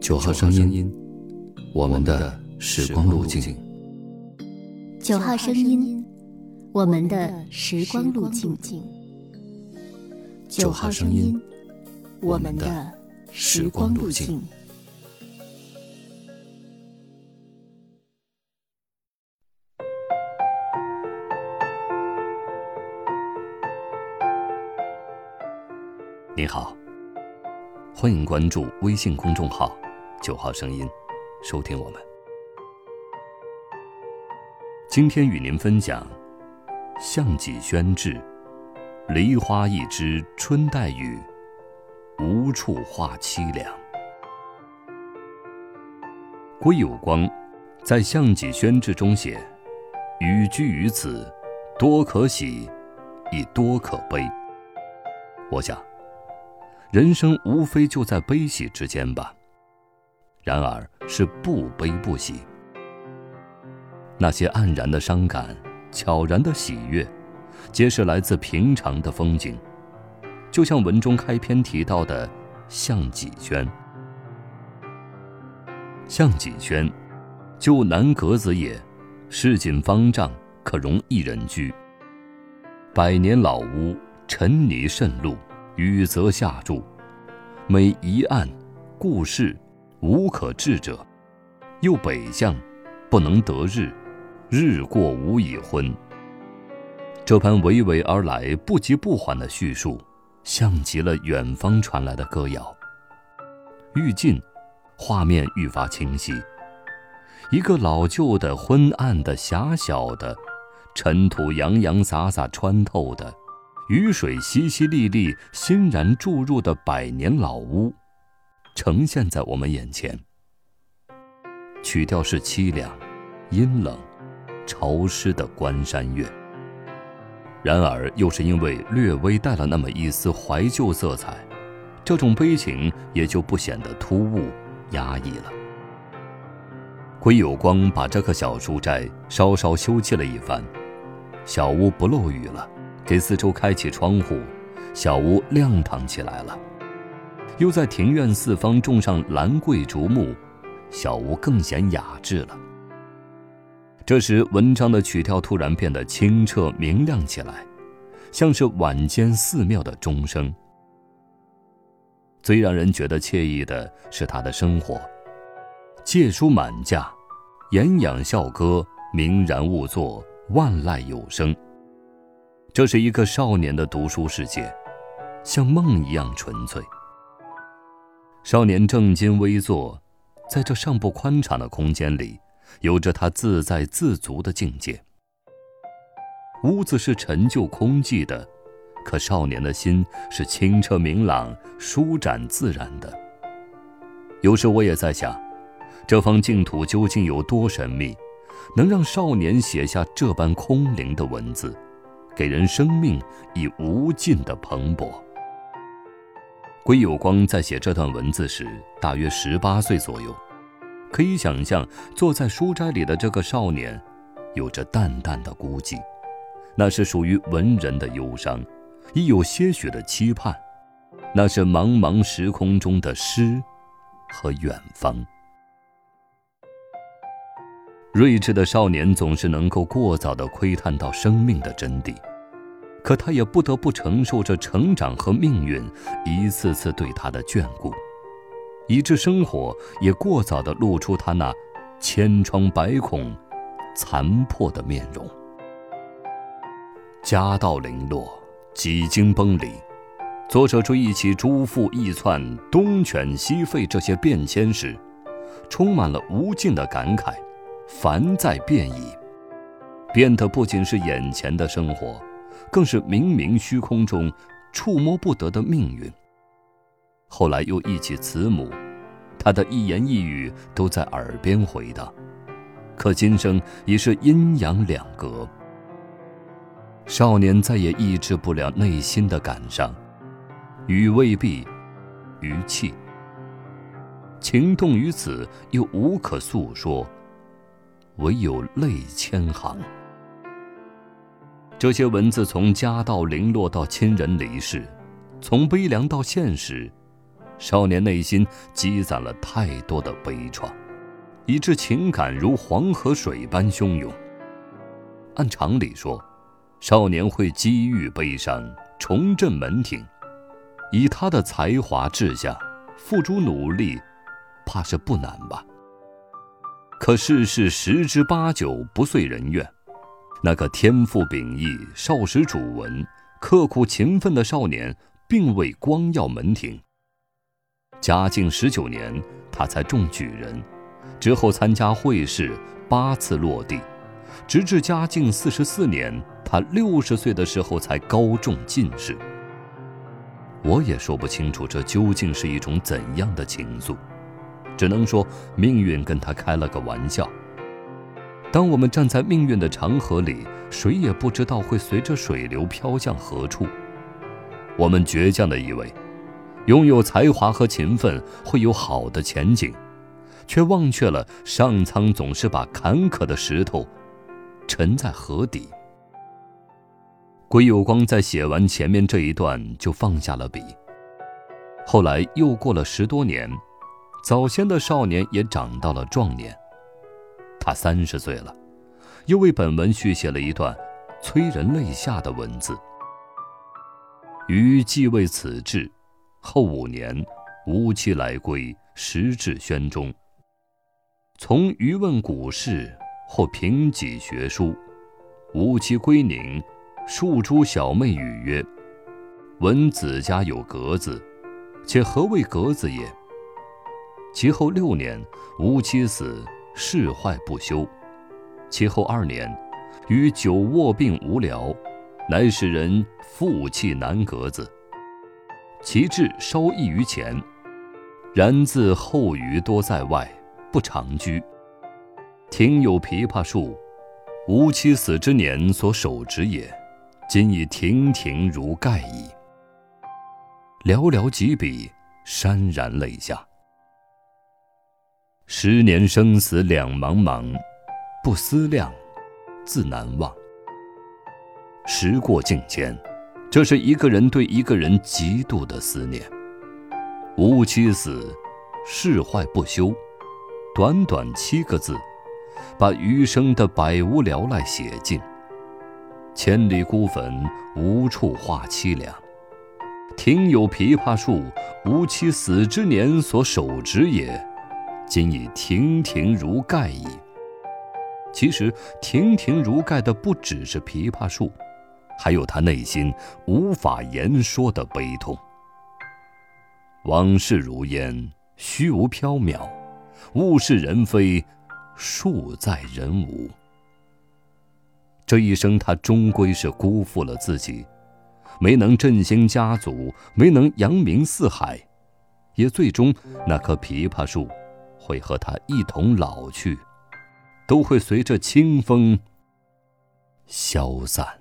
九号声音，我们的时光路径。九号声音，我们的时光路径。九号声音，我们的时光路径。你好，欢迎关注微信公众号“九号声音”，收听我们。今天与您分享《项脊轩志》：“梨花一枝春带雨，无处话凄凉。”归有光在《项脊轩志》中写：“与居于此，多可喜，亦多可悲。”我想。人生无非就在悲喜之间吧。然而是不悲不喜。那些黯然的伤感，悄然的喜悦，皆是来自平常的风景。就像文中开篇提到的项脊轩。项脊轩，就南阁子也，市井方丈，可容一人居。百年老屋，尘泥渗露。雨泽下注，每一案，故事，无可治者。又北向，不能得日，日过无已昏。这般娓娓而来、不急不缓的叙述，像极了远方传来的歌谣。愈近，画面愈发清晰。一个老旧的、昏暗的、狭小的，尘土洋洋洒洒穿透的。雨水淅淅沥沥，欣然注入的百年老屋，呈现在我们眼前。曲调是凄凉、阴冷、潮湿的关山月，然而又是因为略微带了那么一丝怀旧色彩，这种悲情也就不显得突兀、压抑了。归有光把这个小书斋稍稍修葺了一番，小屋不漏雨了。给四周开启窗户，小屋亮堂起来了。又在庭院四方种上兰桂竹木，小屋更显雅致了。这时，文章的曲调突然变得清澈明亮起来，像是晚间寺庙的钟声。最让人觉得惬意的是他的生活：借书满架，言养笑歌，明然勿作，万籁有声。这是一个少年的读书世界，像梦一样纯粹。少年正襟危坐，在这尚不宽敞的空间里，有着他自在自足的境界。屋子是陈旧空寂的，可少年的心是清澈明朗、舒展自然的。有时我也在想，这方净土究竟有多神秘，能让少年写下这般空灵的文字？给人生命以无尽的蓬勃。归有光在写这段文字时，大约十八岁左右，可以想象，坐在书斋里的这个少年，有着淡淡的孤寂，那是属于文人的忧伤，亦有些许的期盼，那是茫茫时空中的诗和远方。睿智的少年总是能够过早地窥探到生命的真谛。可他也不得不承受着成长和命运一次次对他的眷顾，以致生活也过早地露出他那千疮百孔、残破的面容。家道零落，几经崩离，作者追忆起诸父义窜、东犬西吠这些变迁时，充满了无尽的感慨。凡在变矣，变的不仅是眼前的生活。更是冥冥虚空中触摸不得的命运。后来又忆起慈母，她的一言一语都在耳边回荡。可今生已是阴阳两隔，少年再也抑制不了内心的感伤，雨未毕，余气。情动于此，又无可诉说，唯有泪千行。这些文字从家道零落到亲人离世，从悲凉到现实，少年内心积攒了太多的悲怆，以致情感如黄河水般汹涌。按常理说，少年会积郁悲伤，重振门庭，以他的才华志向，付诸努力，怕是不难吧？可世事十之八九不遂人愿，那个天赋秉异、少时主文、刻苦勤奋的少年，并未光耀门庭。嘉靖十九年，他才中举人，之后参加会试，八次落第，直至嘉靖四十四年，他六十岁的时候才高中进士。我也说不清楚这究竟是一种怎样的情愫，只能说命运跟他开了个玩笑。当我们站在命运的长河里，谁也不知道会随着水流飘向何处。我们倔强的以为。拥有才华和勤奋会有好的前景，却忘却了上苍总是把坎坷的石头沉在河底。归有光在写完前面这一段就放下了笔。后来又过了十多年，早先的少年也长到了壮年，他三十岁了，又为本文续写了一段催人泪下的文字。余继位此志。后五年，吴期来归，时至宣中。从余问古事，或评己学书。吴期归宁，庶诸小妹语曰：“闻子家有格子，且何谓格子也？”其后六年，吴妻死，世坏不休。其后二年，余久卧病无聊，乃使人复弃南格子。其志稍异于前，然自后余多在外，不常居。庭有枇杷树，吾妻死之年所手植也，今已亭亭如盖矣。寥寥几笔，潸然泪下。十年生死两茫茫，不思量，自难忘。时过境迁。这是一个人对一个人极度的思念。吾妻死，事坏不休，短短七个字，把余生的百无聊赖写尽。千里孤坟，无处话凄凉。庭有枇杷树，吾妻死之年所手植也，今已亭亭如盖矣。其实，亭亭如盖的不只是枇杷树。还有他内心无法言说的悲痛。往事如烟，虚无缥缈；物是人非，树在人无。这一生，他终归是辜负了自己，没能振兴家族，没能扬名四海，也最终那棵枇杷树会和他一同老去，都会随着清风消散。